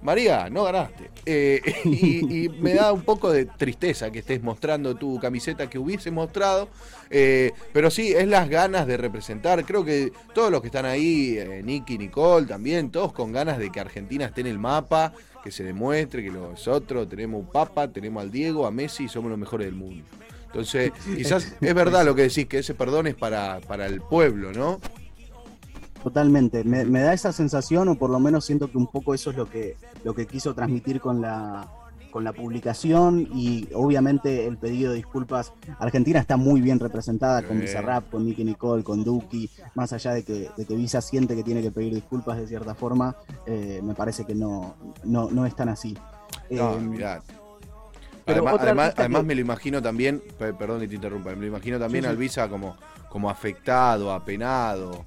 María, no ganaste. Eh, y, y me da un poco de tristeza que estés mostrando tu camiseta que hubiese mostrado. eh, pero sí, es las ganas de representar. Creo que todos los que están ahí, eh, Nicky, Nicole también, todos con ganas de que Argentina esté en el mapa, que se demuestre que nosotros tenemos un Papa, tenemos al Diego, a Messi y somos los mejores del mundo. Entonces, quizás es verdad lo que decís, que ese perdón es para, para el pueblo, ¿no? Totalmente, me, me da esa sensación o por lo menos siento que un poco eso es lo que, lo que quiso transmitir con la, con la publicación y obviamente el pedido de disculpas. Argentina está muy bien representada con. Bizarrap, con Nicky Nicole, con Duki, más allá de que, de que Visa siente que tiene que pedir disculpas de cierta forma, eh, me parece que no, no, no es tan así. No, Eh, Además, además, además que- me lo imagino también, pe- perdón que te interrumpa, me lo imagino también Sí, sí. al Visa como, como afectado, apenado,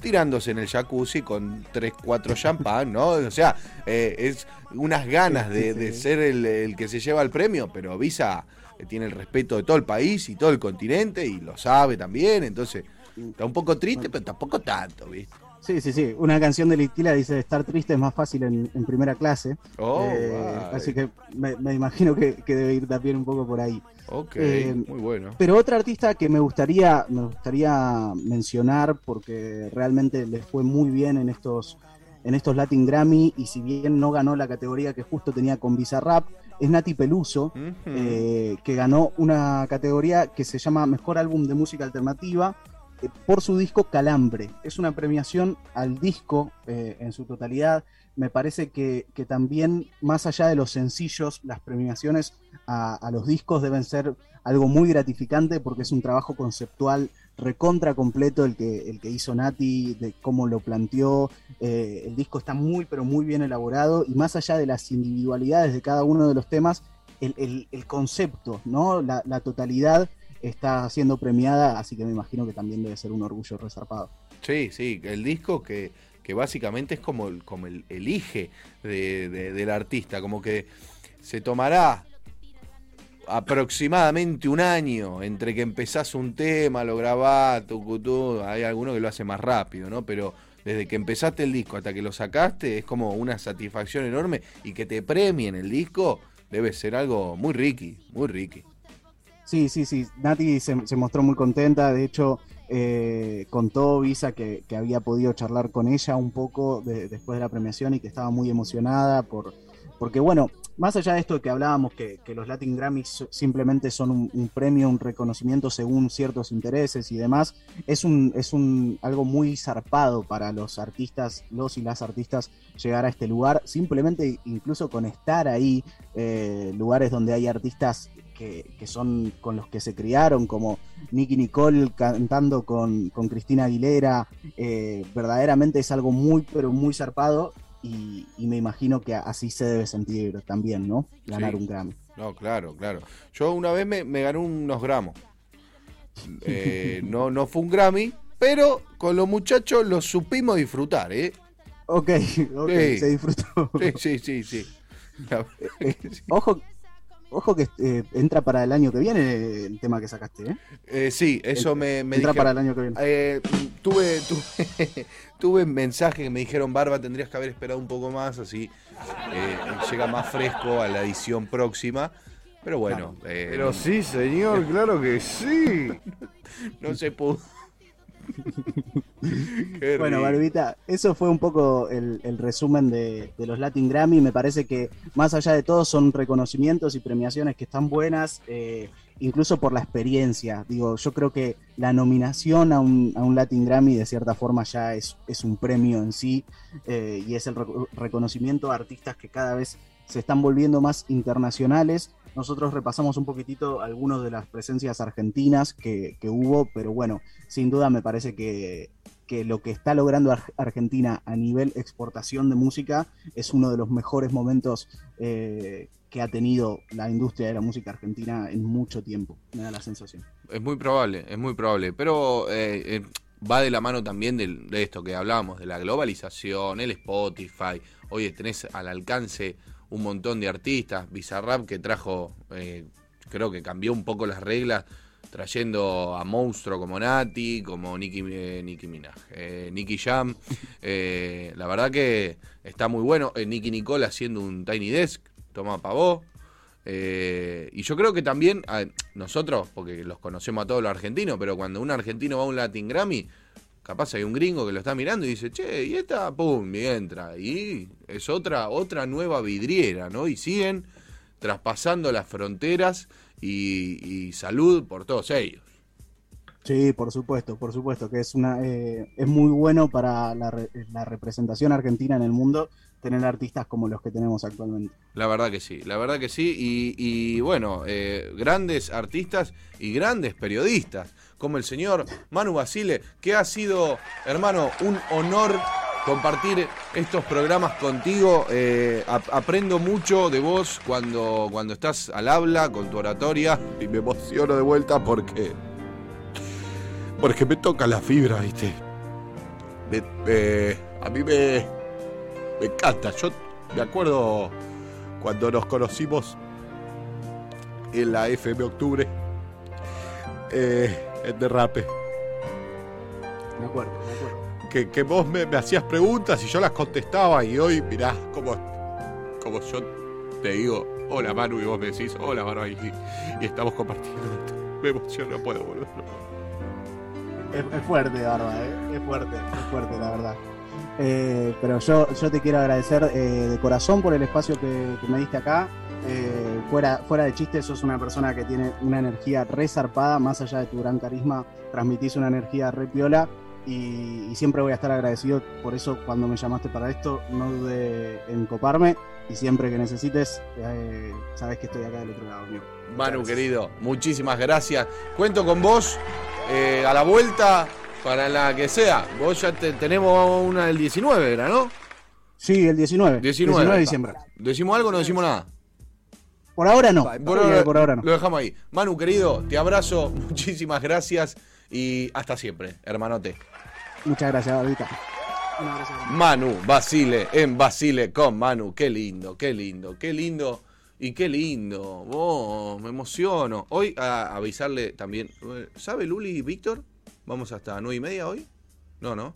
tirándose en el jacuzzi con 3, 4 champán, ¿no? O sea, eh, es unas ganas de, de ser el, el que se lleva el premio, pero Visa eh, tiene el respeto de todo el país y todo el continente y lo sabe también, entonces está un poco triste, pero tampoco tanto, ¿viste? Sí, sí, sí. Una canción de Litquila dice estar triste es más fácil en, en primera clase. Oh, Eh, así que me, me imagino que, que debe ir también un poco por ahí. Ok, Eh, muy bueno. Pero otra artista que me gustaría, me gustaría mencionar porque realmente le fue muy bien en estos, en estos Latin Grammy y si bien no ganó la categoría que justo tenía con Bizarrap, es Nati Peluso, eh, que ganó una categoría que se llama Mejor Álbum de Música Alternativa por su disco Calambre. Es una premiación al disco eh, en su totalidad. Me parece que, que también, más allá de los sencillos, las premiaciones a, a los discos deben ser algo muy gratificante porque es un trabajo conceptual recontra completo el que, el que hizo Nati, de cómo lo planteó. Eh, el disco está muy, pero muy bien elaborado y más allá de las individualidades de cada uno de los temas, el, el- el concepto, ¿no? La, la totalidad está siendo premiada, así que me imagino que también debe ser un orgullo resarpado. Sí, sí, el disco que, que básicamente es como, el- como el, eje de- de- del artista, como que se tomará aproximadamente un año entre que empezás un tema, lo grabás, tucutú, hay alguno que lo hace más rápido, ¿no? Pero desde que empezaste el disco hasta que lo sacaste es como una satisfacción enorme y que te premien el disco debe ser algo muy ricky, muy ricky. Sí, sí, sí. Nati se, mostró muy contenta. De hecho, eh, contó Visa que, había podido charlar con ella un poco de- después de la premiación y que estaba muy emocionada por, porque bueno, más allá de esto que hablábamos, que, los Latin Grammys simplemente son un, un premio, un reconocimiento según ciertos intereses y demás, es un, es un algo muy zarpado para los artistas, los y las artistas llegar a este lugar, simplemente incluso con estar ahí, eh, lugares donde hay artistas que, que son con los que se criaron, como Nicky Nicole cantando con, con Cristina Aguilera, eh, verdaderamente es algo muy, pero muy zarpado y, y me imagino que así se debe sentir también, ¿no? Ganar Sí. un Grammy. No, claro, claro. Yo una vez me, me gané unos gramos. Eh, no, no fue un Grammy, pero con los muchachos lo supimos disfrutar, ¿eh? Ok, ok, Sí. se disfrutó. Sí, sí, sí, sí. La- Ojo, ojo que eh, entra para el año que viene el tema que sacaste, ¿eh? Eh, sí, eso me, me Entra dijeron. para el año que viene. Eh, tuve, tuve, tuve mensajes que me dijeron, Barba, tendrías que haber esperado un poco más, así eh, llega más fresco a la edición próxima. Pero bueno, eh, Pero sí, señor, claro que sí. no se pudo. Bueno. Barbita, eso fue un poco el, el resumen de, de los Latin Grammy. Me parece que más allá de todo son reconocimientos y premiaciones que están buenas, eh, incluso por la experiencia. Digo, yo creo que la nominación a un, a un Latin Grammy de cierta forma ya es, es un premio en sí eh, y es el reco- reconocimiento a artistas que cada vez se están volviendo más internacionales. Nosotros repasamos un poquitito algunas de las presencias argentinas que, hubo, pero bueno, sin duda me parece que, que lo que está logrando Ar- Argentina a nivel exportación de música es uno de los mejores momentos eh, que ha tenido la industria de la música argentina en mucho tiempo, me da la sensación. Es muy probable, es muy probable. Pero eh, eh, va de la mano también del- de, esto que hablábamos, de la globalización, el Spotify. Oye, tenés al alcance un montón de artistas. Bizarrap que trajo, eh, creo que cambió un poco las reglas, trayendo a monstruo como Nati, como Nicki, eh, Minaj, eh, Jam. Eh, la verdad que está muy bueno. Eh, Nicki Nicole haciendo un Tiny Desk, toma pa' vos. Eh, y yo creo que también nosotros, porque los conocemos a todos los argentinos, pero cuando un argentino va a un Latin Grammy, capaz hay un gringo que lo está mirando y dice, che, y esta, pum, y entra. Y es otra, otra nueva vidriera, ¿no? Y siguen traspasando las fronteras y, salud por todos ellos. Sí, por supuesto, por supuesto, que es una eh, es muy bueno para la, re- la representación argentina en el mundo tener artistas como los que tenemos actualmente. La verdad que sí, la verdad que sí. Y, bueno, eh, grandes artistas y grandes periodistas, como el señor Manu Basile, que ha sido, hermano, un honor compartir estos programas contigo. Eh, ap- aprendo mucho de vos cuando, cuando estás al habla con tu oratoria y me emociono de vuelta porque. Porque me toca la fibra, ¿viste? Eh, a mí me, me encanta. Yo me acuerdo cuando nos conocimos en la FM Octubre, eh, en Derrape, Me acuerdo, me acuerdo. que, que vos me, me hacías preguntas y yo las contestaba y hoy mirá como, como yo te digo, hola Manu, y vos me decís, hola Manu, y, y estamos compartiendo esto. Me emociono, no puedo volverlo. Es, es fuerte, Barba, ¿eh? es fuerte, es fuerte, la verdad. Eh, pero yo, yo te quiero agradecer eh, de corazón por el espacio que, que me diste acá. Eh, fuera, fuera de chiste, sos una persona que tiene una energía re zarpada, más allá de tu gran carisma, transmitís una energía re piola y, y siempre voy a estar agradecido. Por eso, cuando me llamaste para esto, no dudé en coparme y siempre que necesites, eh, sabes que estoy acá del otro lado, amigo. Manu, querido, muchísimas gracias. Cuento con vos eh, a la vuelta para la que sea. Vos ya te- tenemos una del 19, ¿era, no? Sí, el 19. 19, 19 de diciembre. ¿Decimos algo o no decimos nada? Por ahora no. Por ahora, por ahora no. Lo dejamos ahí. Manu, querido, te abrazo, muchísimas gracias y hasta siempre, hermanote. Muchas gracias, grande. Manu, Basile, en Basile con Manu. Qué lindo, qué lindo, qué lindo. Y qué lindo, vos, me emociono. Hoy a avisarle también, eh, ¿sabe Luli y Víctor? Vamos hasta nueve y media hoy. No, no.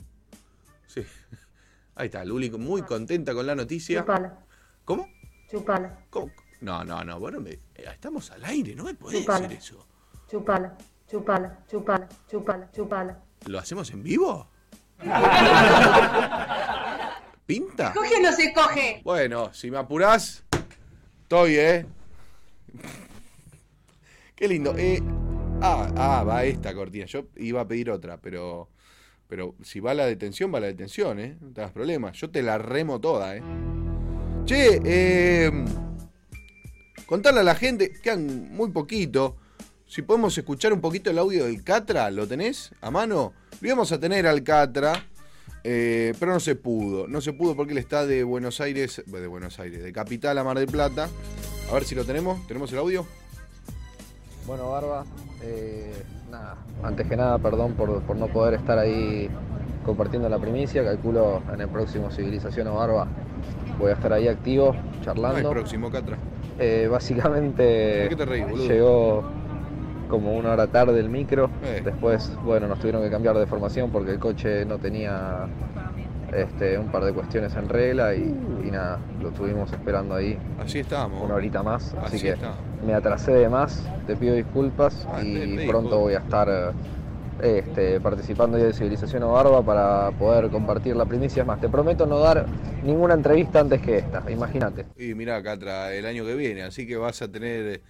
Sí. Ahí está, Luli muy contenta con la noticia. Chupala. ¿Cómo? Chupala. ¿Cómo? No, no, no, bueno, me- eh, estamos al aire, no me podés Chupala. decir eso. Chupala. Chupala. Chupala. Chupala. Chupala. ¿Lo hacemos en vivo? ¿Pinta? ¿Coge o no se coge? Bueno, si me apurás, estoy, ¿eh? Qué lindo. Eh, ah, ah, va esta cortina. Yo iba a pedir otra, pero. Pero si va la detención, va la detención, ¿eh? No te hagas problemas. Yo te la remo toda, ¿eh? Che, eh. Contarle a la gente, quedan muy poquito. Si podemos escuchar un poquito el audio del Catra, ¿lo tenés a mano? Lo íbamos a tener al Catra, eh, pero no se pudo. No se pudo porque él está de Buenos Aires, de Buenos Aires, de Capital a Mar del Plata. A ver si lo tenemos. ¿Tenemos el audio? Bueno, Barba, eh, nada, antes que nada, perdón por, por no poder estar ahí compartiendo la primicia. Calculo en el próximo Civilización o Barba voy a estar ahí activo, No es charlando. próximo, Catra. Eh, básicamente llegó como una hora tarde el micro. Eh. Después, bueno, nos tuvieron que cambiar de formación porque el coche no tenía este, un par de cuestiones en regla y, y nada, lo estuvimos esperando ahí Así estábamos. una horita más. Así, Así que está. me atrasé de más, te pido disculpas Ah, y pronto voy a estar este, participando de Civilización o Barba para poder compartir la primicia. Es más, te prometo no dar ninguna entrevista antes que esta, imagínate. Y mirá, Catra, el año que viene, así que vas a tener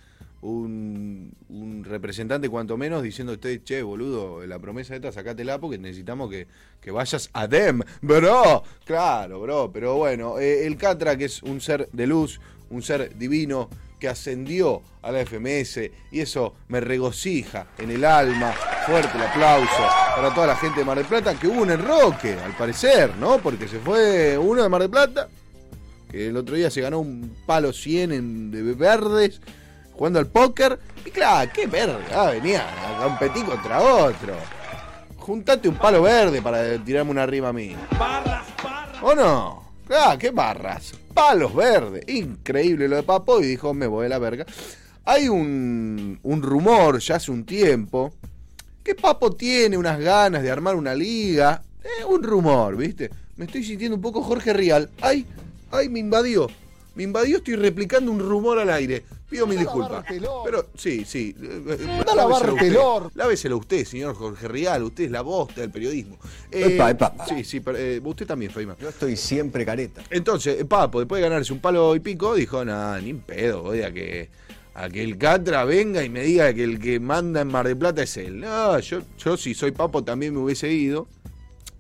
un, representante cuanto menos diciendo usted, che, boludo, la promesa esta, sacátela porque necesitamos que, que vayas a DEM, bro. Claro, bro, pero bueno, eh, el Catra, que es un ser de luz, un ser divino, que ascendió a la FMS y eso me regocija en el alma. Fuerte el aplauso para toda la gente de Mar del Plata, que hubo un enroque, al parecer, ¿no? Porque se fue uno de Mar del Plata, que el otro día se ganó un palo 100 en, de verdes jugando al póker. Y claro, qué verga, ah, venía a competir contra otro. Juntate un palo verde para tirarme una rima a mí. ¿O no? Claro, qué barras. Palos verdes. Increíble lo de Papo y dijo, me voy a la verga. Hay un, un rumor ya hace un tiempo que Papo tiene unas ganas de armar una liga. Eh, un rumor, ¿viste? Me estoy sintiendo un poco Jorge Rial. Ay, ay, me invadió. Me invadió, estoy replicando un rumor al aire. Pido mil disculpas. Pero sí, sí. eh, eh, Anda a láveselo lavarte usted. el orto. Láveselo usted, señor Jorge Rial. Usted es la voz del periodismo. Epa, epa. Sí, sí, pero, eh, usted también, Feynman. Yo estoy siempre careta. Entonces, eh, Papo, después de ganarse un palo y pico, dijo, nada, ni en pedo, voy a que, a que el Catra venga y me diga que el que manda en Mar del Plata es él. No, yo, yo si soy Papo también me hubiese ido,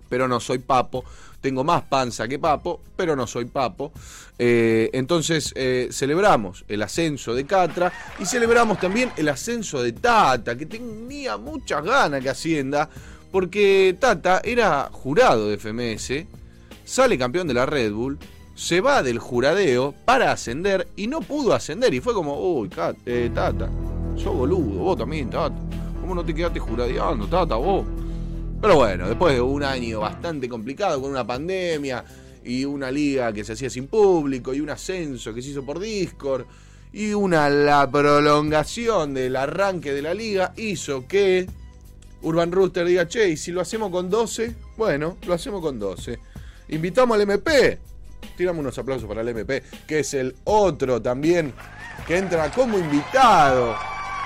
pero no soy Papo. Tengo más panza que Papo, pero no soy Papo. Eh, entonces, eh, celebramos el ascenso de Catra y celebramos también el ascenso de Tata, que tenía muchas ganas que ascienda, porque Tata era jurado de FMS, sale campeón de la Red Bull, se va del juradeo para ascender y no pudo ascender. Y fue como, uy, eh, Tata, sos boludo, vos también, Tata. ¿Cómo no te quedaste juradeando, Tata, vos? Pero bueno, después de un año bastante complicado con una pandemia y una liga que se hacía sin público y un ascenso que se hizo por Discord y una la prolongación del arranque de la liga hizo que Urban Rooster diga, che, y si lo hacemos con 12, bueno, lo hacemos con 12. Invitamos al MP. Tiramos unos aplausos para el MP, que es el otro también que entra como invitado.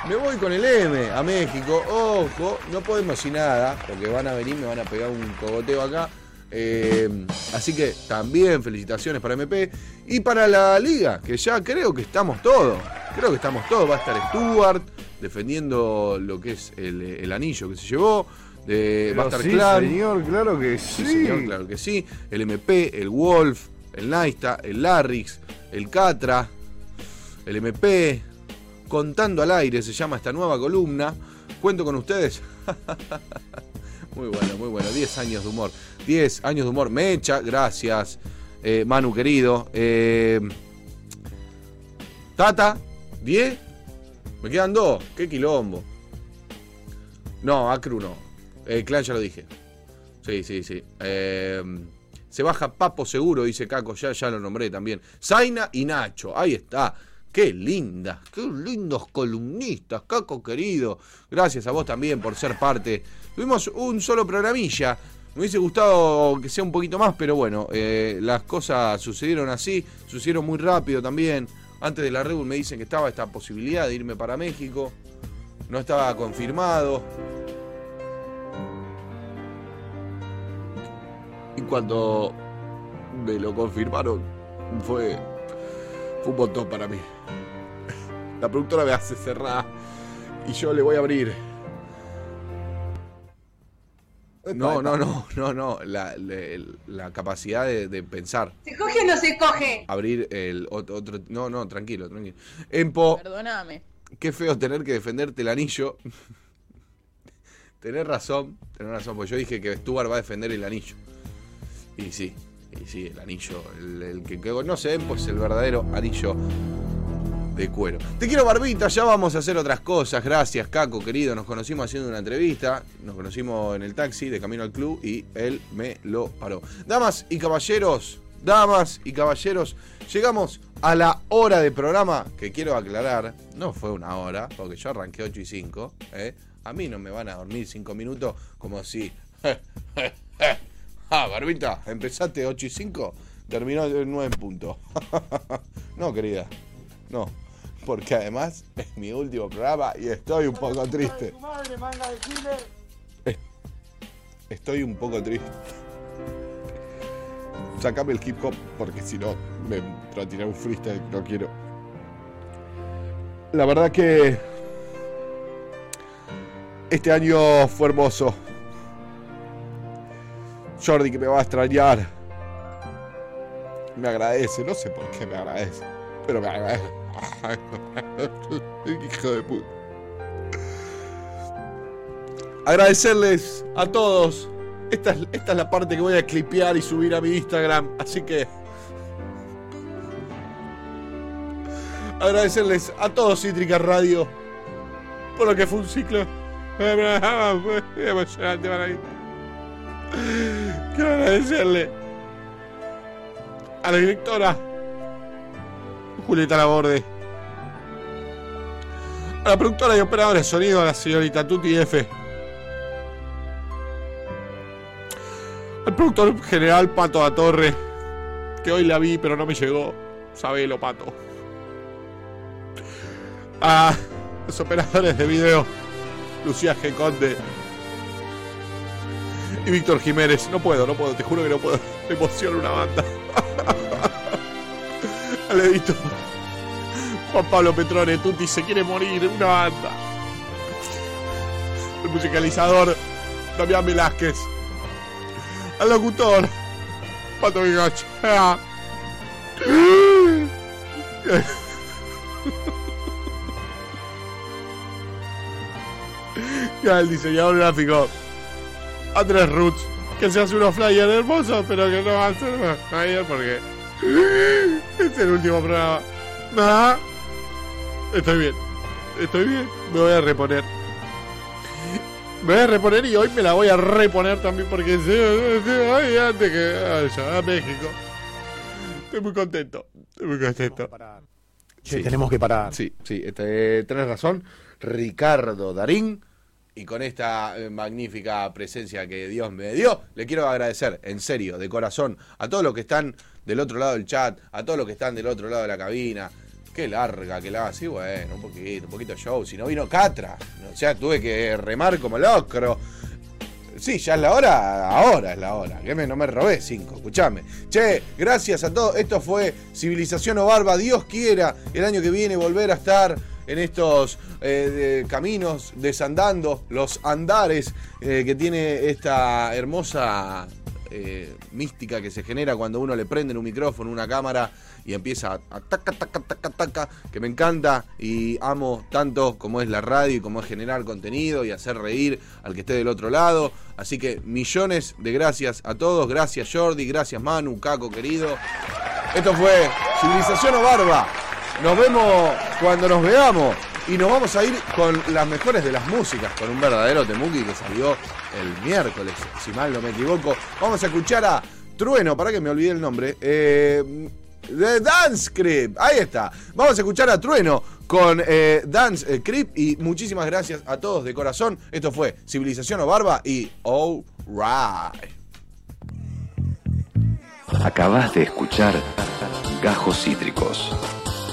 Me voy con el M a México. Ojo, no podemos decir nada, porque van a venir, me van a pegar un cogoteo acá. Eh, así que también felicitaciones para MP y para la liga, que ya creo que estamos todos. Creo que estamos todos. Va a estar Stuart defendiendo lo que es el, el anillo que se llevó. De, va a estar sí, Clan. señor, claro que sí. señor, claro que sí. El MP, el Wolf, el Naista, el Larrix, el Catra, el MP. Contando al aire se llama esta nueva columna. Cuento con ustedes. muy bueno, muy bueno. 10 años de humor. 10 años de humor. Mecha, gracias. Eh, Manu querido. Eh, Tata, 10. Me quedan dos. Qué quilombo. No, Acru no. El clan ya lo dije. Sí, sí, sí. Eh, se baja Papo seguro, dice Caco. Ya, ya lo nombré también. Zaina y Nacho. Ahí está. Qué lindas, qué lindos columnistas, Caco querido. Gracias a vos también por ser parte. Tuvimos un solo programilla. Me hubiese gustado que sea un poquito más, pero bueno, eh, las cosas sucedieron así, sucedieron muy rápido también. Antes de la Red Bull me dicen que estaba esta posibilidad de irme para México. No estaba confirmado. Y cuando me lo confirmaron, fue, fue un montón para mí. La productora me hace cerrar y yo le voy a abrir. No, no, no, no, no. La, la- la capacidad de, de pensar. ¿Se coge o no se coge? Abrir el otro, otro- No, no, tranquilo, tranquilo. Empo, Perdóname. qué feo tener que defenderte el anillo. tenés razón, tenés razón, porque yo dije que Stuart va a defender el anillo. Y sí, y sí, el anillo, el, el que, que conoce Empo es el verdadero anillo de cuero. Te quiero, Barbita, ya vamos a hacer otras cosas. Gracias, Caco, querido. Nos conocimos haciendo una entrevista. Nos conocimos en el taxi de camino al club y él me lo paró. Damas y caballeros, damas y caballeros, llegamos a la hora de programa que quiero aclarar. No fue una hora, porque yo arranqué 8 y 5. ¿eh? A mí no me van a dormir 5 minutos como si. ah, Barbita, empezaste 8 y 5, terminó en 9 en punto. no, querida, no. Porque además es mi último programa y estoy un poco triste. Estoy un poco triste. Sacame el hip hop porque si no me entro a tirar un freestyle, no quiero. La verdad que este año fue hermoso. Jordi que me va a extrañar. Me agradece, no sé por qué me agradece, pero me agradece. Hijo de puta. Agradecerles a todos. Esta es, esta es la parte que voy a clipear y subir a mi Instagram. Así que. Agradecerles a todos Cítrica Radio. Por lo que fue un ciclo. Emocionante para mí. Quiero agradecerle a la directora Julieta Laborde. A la productora y operadora de sonido, a la señorita Tuti F. Al productor general Pato da Torre, que hoy la vi pero no me llegó. Sabelo, Pato. A los operadores de video, Lucía G. Conde y Víctor Jiménez. No puedo, no puedo, te juro que no puedo. Me emociona una banda. Al editor Juan Pablo Petrone, Tuti se quiere morir, una banda. El musicalizador Damián Velázquez. Al locutor Pato. Ah. Y al diseñador gráfico Andrés Roots, que se hace unos flyers hermosos, pero que no va a ser más flyer porque es el último programa. Ah, estoy bien, estoy bien, me voy a reponer. Me voy a reponer y hoy me la voy a reponer también porque ay, antes que vaya a México. Estoy muy contento, estoy muy contento. Che, tenemos que parar. Sí, sí, este, tenés razón. Ricardo Darín. Y con esta eh, magnífica presencia que Dios me dio, le quiero agradecer, en serio, de corazón, a todos los que están del otro lado del chat, a todos los que están del otro lado de la cabina. Qué larga que la sí, bueno, un poquito, un poquito show. Si no vino Catra, o sea, tuve que remar como locro. Sí, ya es la hora, ahora es la hora. Que me, no me robé cinco, escuchame. Che, gracias a todos. Esto fue Civilización o Barba. Dios quiera el año que viene volver a estar en estos eh, caminos desandando, los andares eh, que tiene esta hermosa eh, mística que se genera cuando uno le prende un micrófono, una cámara y empieza a taca, taca, taca, taca, que me encanta y amo tanto como es la radio y como es generar contenido y hacer reír al que esté del otro lado. Así que millones de gracias a todos, gracias Jordi, gracias Manu, Caco querido. Esto fue Civilización o Barba. Nos vemos cuando nos veamos. Y nos vamos a ir con las mejores de las músicas, con un verdadero Temuki que salió el miércoles, si mal no me equivoco. Vamos a escuchar a Trueno, para que me olvide el nombre. Eh, Dance Creep. Ahí está. Vamos a escuchar a Trueno con eh, Dance eh, Creep y muchísimas gracias a todos de corazón. Esto fue Civilización o Barba y All Right. Acabas de escuchar Gajos Cítricos.